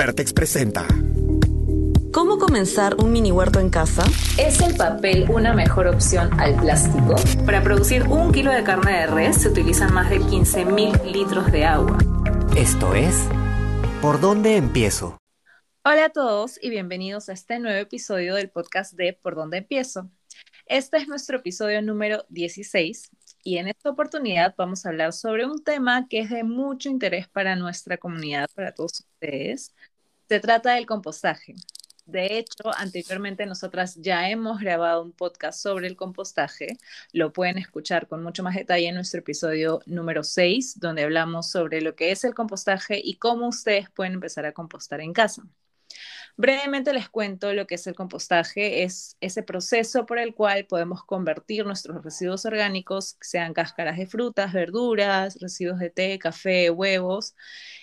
Vertex presenta. ¿Cómo comenzar un mini huerto en casa? ¿Es el papel una mejor opción al plástico? Para producir un kilo de carne de res se utilizan más de 15.000 litros de agua. Esto es ¿Por dónde empiezo? Hola a todos y bienvenidos a este nuevo episodio del podcast de ¿Por dónde empiezo? Este es nuestro episodio número 16 y en esta oportunidad vamos a hablar sobre un tema que es de mucho interés para nuestra comunidad, para todos ustedes. Se trata del compostaje. De hecho, anteriormente nosotras ya hemos grabado un podcast sobre el compostaje. Lo pueden escuchar con mucho más detalle en nuestro episodio número 6, donde hablamos sobre lo que es el compostaje y cómo ustedes pueden empezar a compostar en casa. Brevemente les cuento lo que es el compostaje. Es ese proceso por el cual podemos convertir nuestros residuos orgánicos, sean cáscaras de frutas, verduras, residuos de té, café, huevos,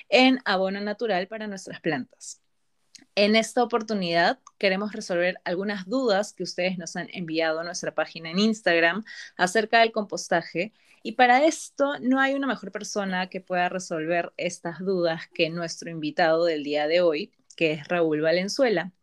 en abono natural para nuestras plantas. En esta oportunidad queremos resolver algunas dudas que ustedes nos han enviado a nuestra página en Instagram acerca del compostaje. Y para esto no hay una mejor persona que pueda resolver estas dudas que nuestro invitado del día de hoy, que es Raúl Valenzuela.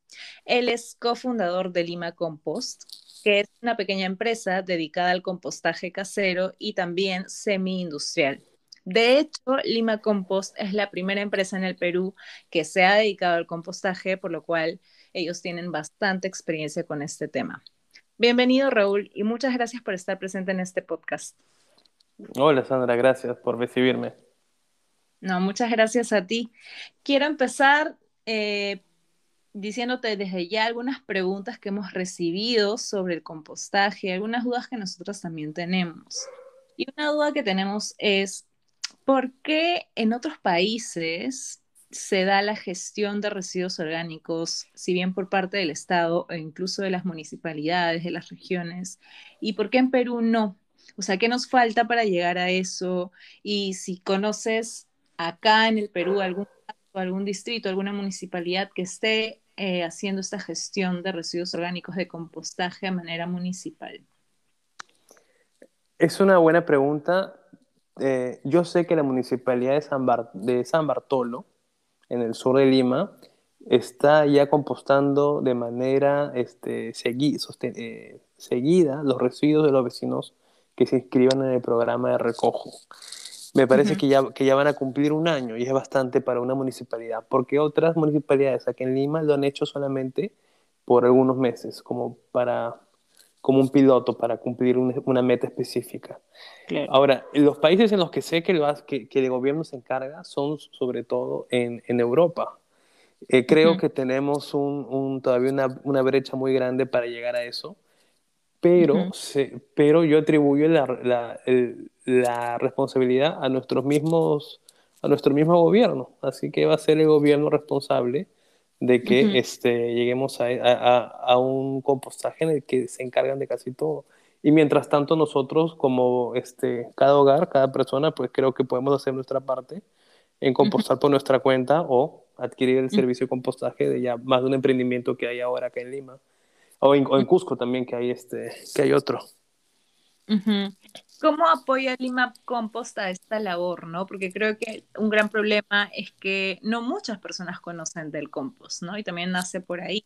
Él es cofundador de Lima Compost, que es una pequeña empresa dedicada al compostaje casero y también semi-industrial. De hecho, Lima Compost es la primera empresa en el Perú que se ha dedicado al compostaje, por lo cual ellos tienen bastante experiencia con este tema. Bienvenido, Raúl, y muchas gracias por estar presente en este podcast. Hola, Sandra, gracias por recibirme. No, muchas gracias a ti. Quiero empezar eh, diciéndote desde ya algunas preguntas que hemos recibido sobre el compostaje, algunas dudas que nosotros también tenemos. Y una duda que tenemos es, ¿por qué en otros países se da la gestión de residuos orgánicos, si bien por parte del Estado e incluso de las municipalidades, de las regiones, y por qué en Perú no? O sea, ¿qué nos falta para llegar a eso? Y si conoces acá en el Perú algún algún distrito, alguna municipalidad que esté eh, haciendo esta gestión de residuos orgánicos de compostaje de manera municipal? Es una buena pregunta. Eh, yo sé que la municipalidad de San, de San Bartolo, en el sur de Lima, está ya compostando de manera este, eh, seguida los residuos de los vecinos que se inscriban en el programa de recojo me parece que, ya, que ya van a cumplir un año y es bastante para una municipalidad, porque otras municipalidades aquí en Lima lo han hecho solamente por algunos meses, como, para, como un piloto para cumplir una meta específica. Ahora, los países en los que sé que el, que, que el gobierno se encarga son sobre todo en, en Europa. Eh, creo que tenemos un, un, todavía una, una brecha muy grande para llegar a eso pero, pero yo atribuyo la, la, la, responsabilidad a nuestros mismos a nuestro mismo gobierno. Así que va a ser el gobierno responsable de que este, lleguemos a, a, a, un compostaje en el que se encargan de casi todo. Y mientras tanto nosotros como este cada hogar cada persona pues creo que podemos hacer nuestra parte en compostar por nuestra cuenta o adquirir el servicio de compostaje de ya más de un emprendimiento que hay ahora acá en Lima o en, Cusco también, que hay, este, que hay otro. ¿Cómo apoya Lima Compost a esta labor, no? Porque creo que un gran problema es que no muchas personas conocen del compost, ¿no? Y también nace por ahí.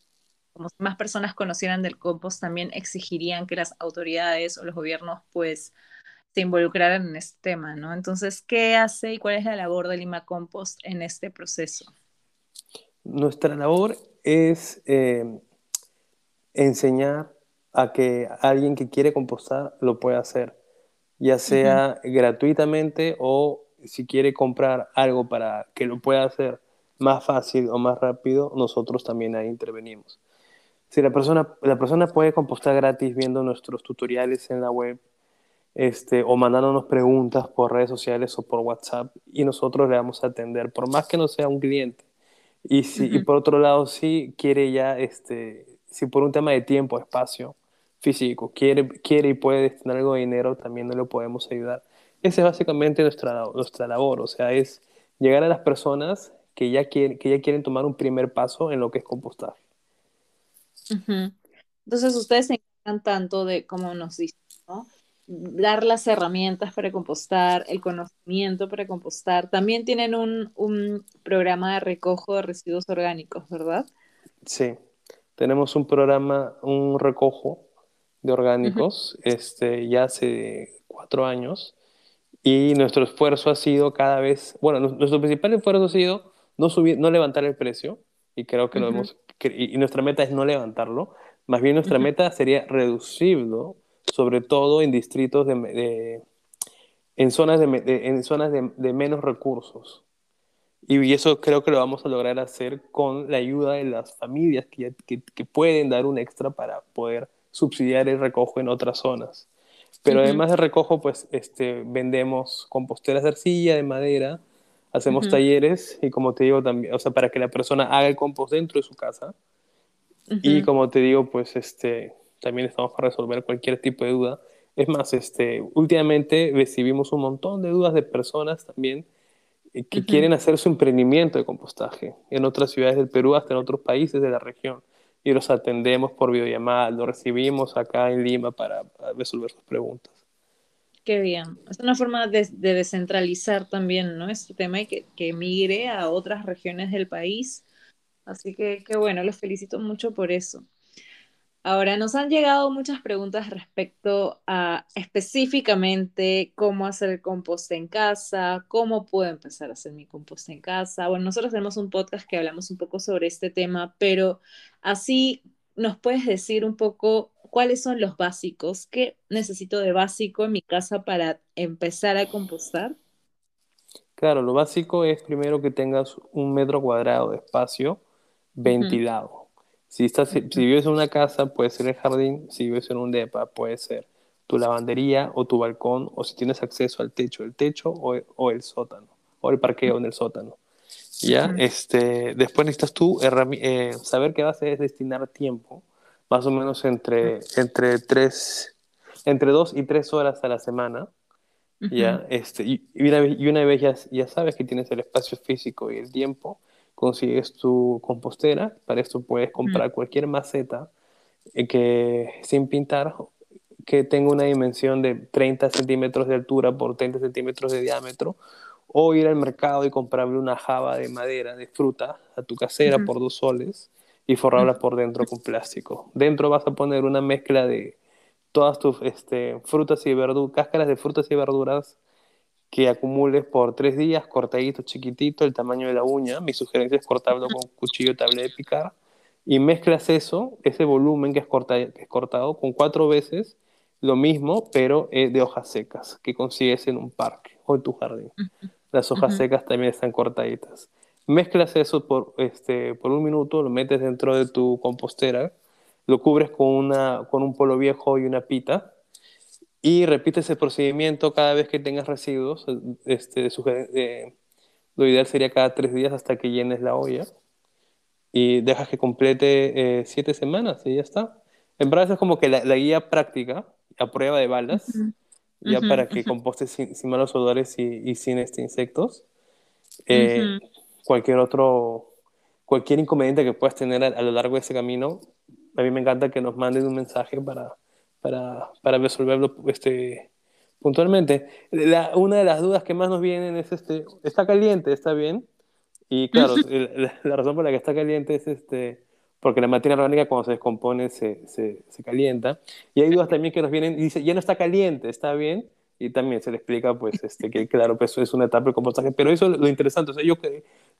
Como si más personas conocieran del compost, también exigirían que las autoridades o los gobiernos, pues, se involucraran en este tema, ¿no? Entonces, ¿qué hace y cuál es la labor de Lima Compost en este proceso? Nuestra labor es eh, enseñar a que alguien que quiere compostar lo pueda hacer, ya sea gratuitamente o si quiere comprar algo para que lo pueda hacer más fácil o más rápido, nosotros también ahí intervenimos. Si la persona, la persona puede compostar gratis viendo nuestros tutoriales en la web este, o mandándonos preguntas por redes sociales o por WhatsApp y nosotros le vamos a atender, por más que no sea un cliente. Y, si, y por otro lado, si quiere ya este, si por un tema de tiempo, espacio físico, quiere, quiere y puede destinar algo de dinero, también no lo podemos ayudar. Esa es básicamente nuestra, nuestra labor, o sea, es llegar a las personas que ya, quieren, que ya quieren tomar un primer paso en lo que es compostaje. Entonces, ustedes se encargan tanto de, como nos dicen, ¿no? dar las herramientas para compostar, el conocimiento para compostar. También tienen un, un programa de recojo de residuos orgánicos, ¿verdad? Sí, tenemos un programa, un recojo de orgánicos, este, ya hace cuatro años, y nuestro esfuerzo ha sido cada vez, bueno, nuestro principal esfuerzo ha sido no subir, no levantar el precio, y creo que lo hemos, y nuestra meta es no levantarlo, más bien nuestra meta sería reducirlo, sobre todo en distritos de, en zonas, de, en zonas de, menos recursos. Y, eso creo que lo vamos a lograr hacer con la ayuda de las familias que, que, que pueden dar un extra para poder subsidiar el recojo en otras zonas. Pero además de recojo, pues este, vendemos composteras de arcilla, de madera, hacemos talleres y como te digo también, o sea, para que la persona haga el compost dentro de su casa. Y como te digo, pues este, también estamos para resolver cualquier tipo de duda. Es más, este, últimamente recibimos un montón de dudas de personas también que quieren hacer su emprendimiento de compostaje en otras ciudades del Perú, hasta en otros países de la región y los atendemos por videollamada, los recibimos acá en Lima para, resolver sus preguntas. Qué bien. Es una forma de, descentralizar también, ¿no? Este tema y que, que migre a otras regiones del país. Así que, qué bueno, los felicito mucho por eso. Ahora, nos han llegado muchas preguntas respecto a específicamente cómo hacer el compost en casa, cómo puedo empezar a hacer mi compost en casa. Bueno, nosotros tenemos un podcast que hablamos un poco sobre este tema, pero así nos puedes decir un poco cuáles son los básicos, qué necesito de básico en mi casa para empezar a compostar. Claro, lo básico es primero que tengas un metro cuadrado de espacio ventilado. Si, estás, si, vives en una casa, puede ser el jardín, si vives en un depa, puede ser tu lavandería o tu balcón, o si tienes acceso al techo, el techo o, o el sótano, o el parqueo en el sótano. ¿Ya? este, después necesitas tú eh, saber qué vas a es destinar tiempo, más o menos entre, entre, tres, entre dos y tres horas a la semana. ¿ya? Este, y, una, y una vez ya, ya sabes que tienes el espacio físico y el tiempo, consigues tu compostera. Para esto puedes comprar cualquier maceta eh, que sin pintar que tenga una dimensión de 30 centímetros de altura por 30 centímetros de diámetro o ir al mercado y comprarle una java de madera, de fruta, a tu casera por dos soles y forrarla por dentro con plástico. Dentro vas a poner una mezcla de todas tus este, frutas y verduras, cáscaras de frutas y verduras que acumules por tres días, cortadito, chiquitito, el tamaño de la uña. Mi sugerencia es cortarlo con cuchillo tablet de picar. Y mezclas eso, ese volumen que es, cortado, que es cortado, con cuatro veces lo mismo, pero eh, de hojas secas, que consigues en un parque o en tu jardín. Las hojas secas también están cortaditas. Mezclas eso por, este, por un minuto, lo metes dentro de tu compostera, lo cubres con, una, con un polo viejo y una pita, y repites el procedimiento cada vez que tengas residuos. Este, lo ideal sería cada tres días hasta que llenes la olla. Y dejas que complete eh, siete semanas y ya está. En verdad es como que la, guía práctica, a prueba de balas, ya para que compostes sin, malos olores y, sin este, insectos. Eh, cualquier otro, cualquier inconveniente que puedas tener a, a, lo largo de ese camino, a mí me encanta que nos mandes un mensaje para, para, para resolverlo este, puntualmente. La, una de las dudas que más nos vienen es, este, ¿está caliente? ¿Está bien? Y claro, la, razón por la que está caliente es este, porque la materia orgánica cuando se descompone se, se, se, calienta. Y hay dudas también que nos vienen y dice, ya no está caliente, ¿está bien? Y también se le explica, pues, este, que claro, pues eso es una etapa de compostaje. Pero eso es lo interesante. O sea, yo,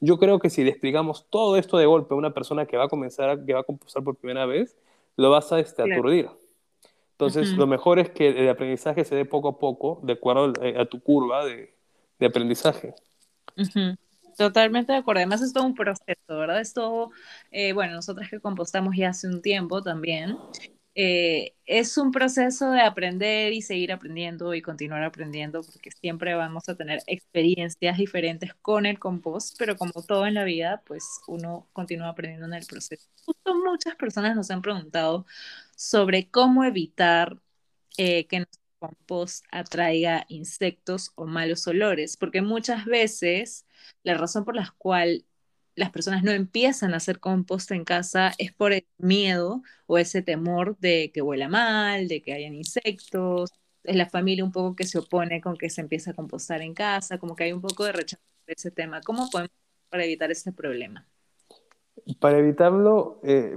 yo creo que si le explicamos todo esto de golpe a una persona que va a comenzar, que va a compostar por primera vez, lo vas a este, aturdir. Entonces, lo mejor es que el aprendizaje se dé poco a poco, de acuerdo eh, a tu curva de, de aprendizaje. Totalmente de acuerdo. Además, es todo un proceso, ¿verdad? Es todo, eh, bueno, nosotras que compostamos ya hace un tiempo también, eh, es un proceso de aprender y seguir aprendiendo y continuar aprendiendo, porque siempre vamos a tener experiencias diferentes con el compost, pero como todo en la vida, pues uno continúa aprendiendo en el proceso. Muchas personas nos han preguntado sobre cómo evitar eh, que nuestro compost atraiga insectos o malos olores, porque muchas veces la razón por la cual las personas no empiezan a hacer compost en casa es por el miedo o ese temor de que huela mal, de que hayan insectos, es la familia un poco que se opone con que se empiece a compostar en casa, como que hay un poco de rechazo de ese tema. ¿Cómo podemos para evitar este problema? Para evitarlo, eh,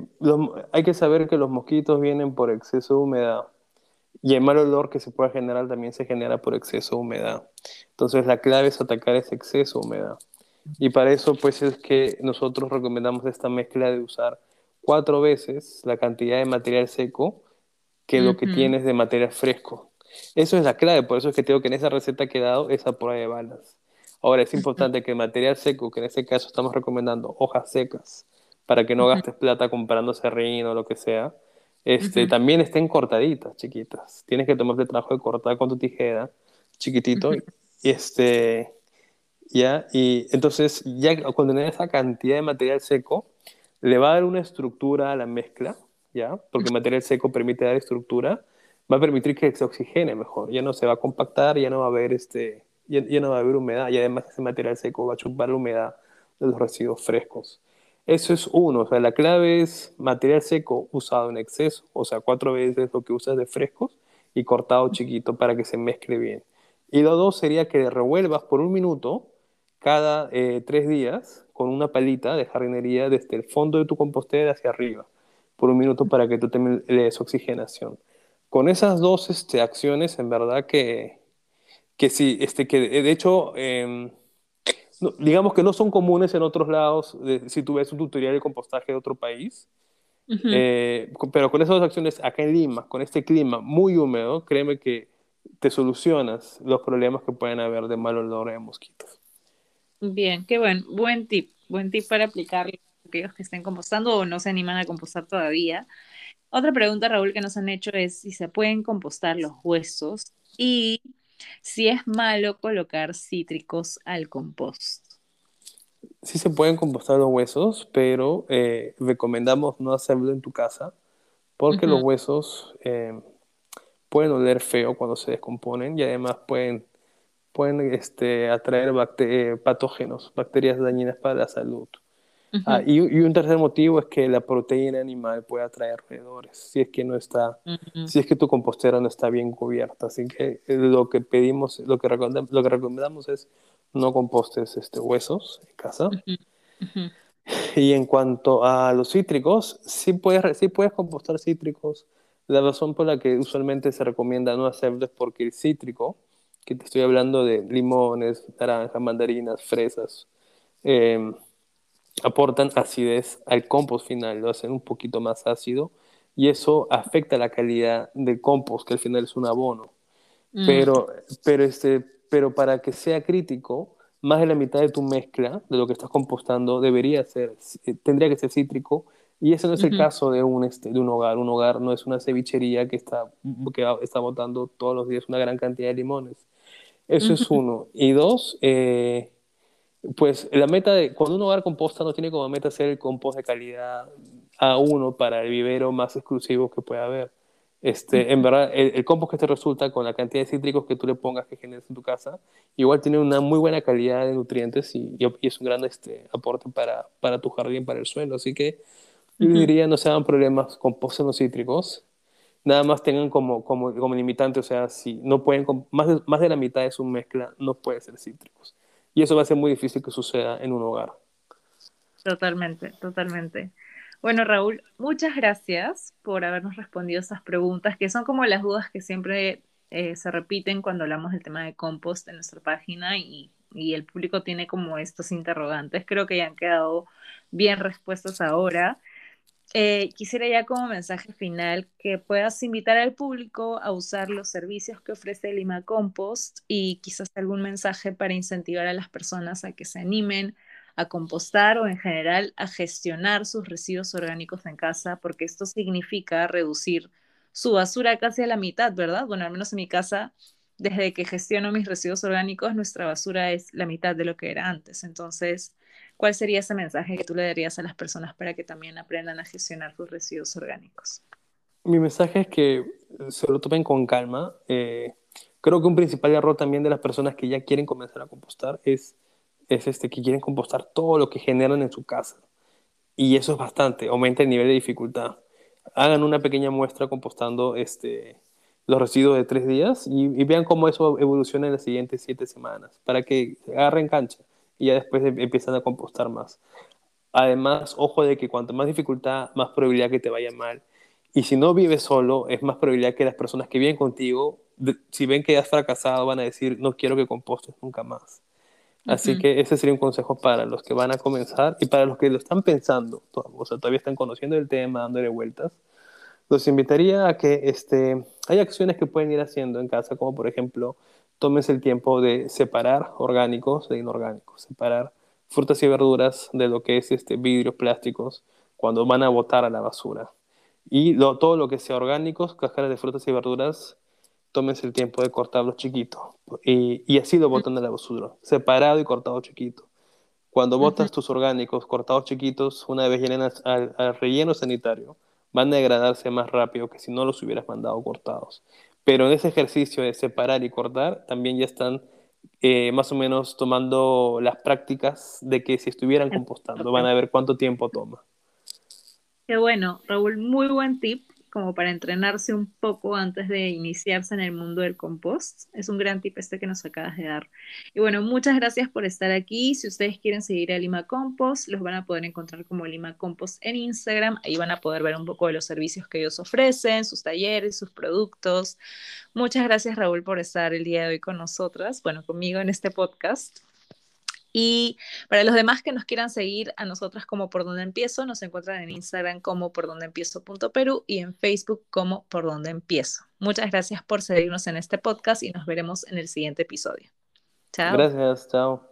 hay que saber que los mosquitos vienen por exceso de humedad y el mal olor que se puede generar también se genera por exceso de humedad. Entonces la clave es atacar ese exceso de humedad. Y para eso pues es que nosotros recomendamos esta mezcla de usar cuatro veces la cantidad de material seco que lo que tienes de material fresco. Eso es la clave, por eso es que tengo que en esa receta que he dado esa prueba de balas. Ahora es importante que el material seco, que en este caso estamos recomendando hojas secas, para que no gastes plata comprando serrín o lo que sea, este, también estén cortaditas, chiquitas. Tienes que tomarte el trabajo de cortar con tu tijera, chiquitito, y este, ya, y entonces ya cuando tenés esa cantidad de material seco, le va a dar una estructura a la mezcla, ya, porque material seco permite dar estructura, va a permitir que se oxigene mejor, ya no se va a compactar, ya no va a haber este, ya, ya no va a haber humedad, y además ese material seco va a chupar la humedad de los residuos frescos. Eso es uno, o sea, la clave es material seco usado en exceso, o sea, cuatro veces lo que usas de frescos y cortado chiquito para que se mezcle bien. Y lo dos sería que revuelvas por un minuto cada eh, tres días con una palita de jardinería desde el fondo de tu compostera hacia arriba, por un minuto para que tú te le des oxigenación. Con esas dos este, acciones, en verdad que, que sí, este, que de hecho... Eh, digamos que no son comunes en otros lados, si tú ves un tutorial de compostaje de otro país, eh, pero con esas dos acciones acá en Lima, con este clima muy húmedo, créeme que te solucionas los problemas que pueden haber de mal olor de mosquitos. Bien, qué buen, buen tip, buen tip para aplicar a aquellos que estén compostando o no se animan a compostar todavía. Otra pregunta, Raúl, que nos han hecho es si se pueden compostar los huesos y si es malo colocar cítricos al compost. Sí se pueden compostar los huesos, pero eh, recomendamos no hacerlo en tu casa porque los huesos eh, pueden oler feo cuando se descomponen y además pueden, pueden este, atraer patógenos, bacterias dañinas para la salud. Ah, y, un tercer motivo es que la proteína animal puede atraer roedores si es que no está, si es que tu compostera no está bien cubierta. Así que eh, lo que pedimos, lo que recomendamos, lo que recomendamos es no compostes este, huesos en casa. Y en cuanto a los cítricos, sí puedes, sí puedes compostar cítricos. La razón por la que usualmente se recomienda no hacerlo es porque el cítrico, que te estoy hablando de limones, naranjas, mandarinas, fresas, eh, aportan acidez al compost final, lo hacen un poquito más ácido y eso afecta la calidad del compost, que al final es un abono. Mm. Pero, pero, este, pero para que sea crítico, más de la mitad de tu mezcla, de lo que estás compostando, debería ser, eh, tendría que ser cítrico, y ese no es el caso de un, este, de un hogar. Un hogar no es una cevichería que está, que está botando todos los días una gran cantidad de limones. Eso es uno. Y dos, eh, pues la meta de, cuando un hogar composta no tiene como meta hacer el compost de calidad a uno para el vivero más exclusivo que pueda haber. Este, en verdad, el, compost que te resulta con la cantidad de cítricos que tú le pongas que generes en tu casa, igual tiene una muy buena calidad de nutrientes y, y es un gran este, aporte para, para, tu jardín, para el suelo. Así que yo diría no se hagan problemas con los cítricos, nada más tengan como, como, como limitante, o sea, si no pueden, más de, más de la mitad de su mezcla no puede ser cítricos. Y eso va a ser muy difícil que suceda en un hogar. Totalmente, totalmente. Bueno, Raúl, muchas gracias por habernos respondido esas preguntas, que son como las dudas que siempre eh, se repiten cuando hablamos del tema de compost en nuestra página y, y, el público tiene como estos interrogantes. Creo que ya han quedado bien respuestas ahora. Eh, quisiera ya como mensaje final que puedas invitar al público a usar los servicios que ofrece Lima Compost y quizás algún mensaje para incentivar a las personas a que se animen a compostar o en general a gestionar sus residuos orgánicos en casa, porque esto significa reducir su basura casi a la mitad, ¿verdad? Bueno, al menos en mi casa, desde que gestiono mis residuos orgánicos, nuestra basura es la mitad de lo que era antes. Entonces, ¿cuál sería ese mensaje que tú le darías a las personas para que también aprendan a gestionar sus residuos orgánicos? Mi mensaje es que se lo tomen con calma. Eh, creo que un principal error también de las personas que ya quieren comenzar a compostar es, es este, que quieren compostar todo lo que generan en su casa. Y eso es bastante, aumenta el nivel de dificultad. Hagan una pequeña muestra compostando este, los residuos de tres días y, vean cómo eso evoluciona en las siguientes siete semanas, para que agarren cancha y ya después em, empiezan a compostar más. Además, ojo de que cuanto más dificultad, más probabilidad que te vaya mal. Y si no vives solo, es más probabilidad que las personas que viven contigo, si ven que has fracasado, van a decir, no quiero que compostes nunca más. Así que ese sería un consejo para los que van a comenzar y para los que lo están pensando, o sea, todavía están conociendo el tema, dándole vueltas. Los invitaría a que este, hay acciones que pueden ir haciendo en casa, como por ejemplo, tómense el tiempo de separar orgánicos de inorgánicos, separar frutas y verduras de lo que es este, vidrios, plásticos, cuando van a botar a la basura. Y todo lo que sea orgánicos, cáscaras de frutas y verduras, tómense el tiempo de cortarlos chiquitos. Y, y así lo botan a la basura, separado y cortado chiquito. Cuando botas tus orgánicos cortados chiquitos, una vez llenen al, relleno sanitario, van a degradarse más rápido que si no los hubieras mandado cortados. Pero en ese ejercicio de separar y cortar, también ya están eh, más o menos tomando las prácticas de que si estuvieran compostando, van a ver cuánto tiempo toma. Qué bueno, Raúl, muy buen tip como para entrenarse un poco antes de iniciarse en el mundo del compost. Es un gran tip este que nos acabas de dar. Y bueno, muchas gracias por estar aquí. Si ustedes quieren seguir a Lima Compost, los van a poder encontrar como Lima Compost en Instagram. Ahí van a poder ver un poco de los servicios que ellos ofrecen, sus talleres, sus productos. Muchas gracias, Raúl, por estar el día de hoy con nosotras, bueno, conmigo en este podcast. Y para los demás que nos quieran seguir a nosotras como Por Donde Empiezo, nos encuentran en Instagram como por donde empiezo.peru y en Facebook como Por Donde Empiezo. Muchas gracias por seguirnos en este podcast y nos veremos en el siguiente episodio. Chao. Gracias, chao.